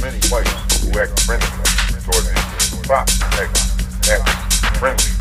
many whites who act friendly towards Indians. Stop acting friendly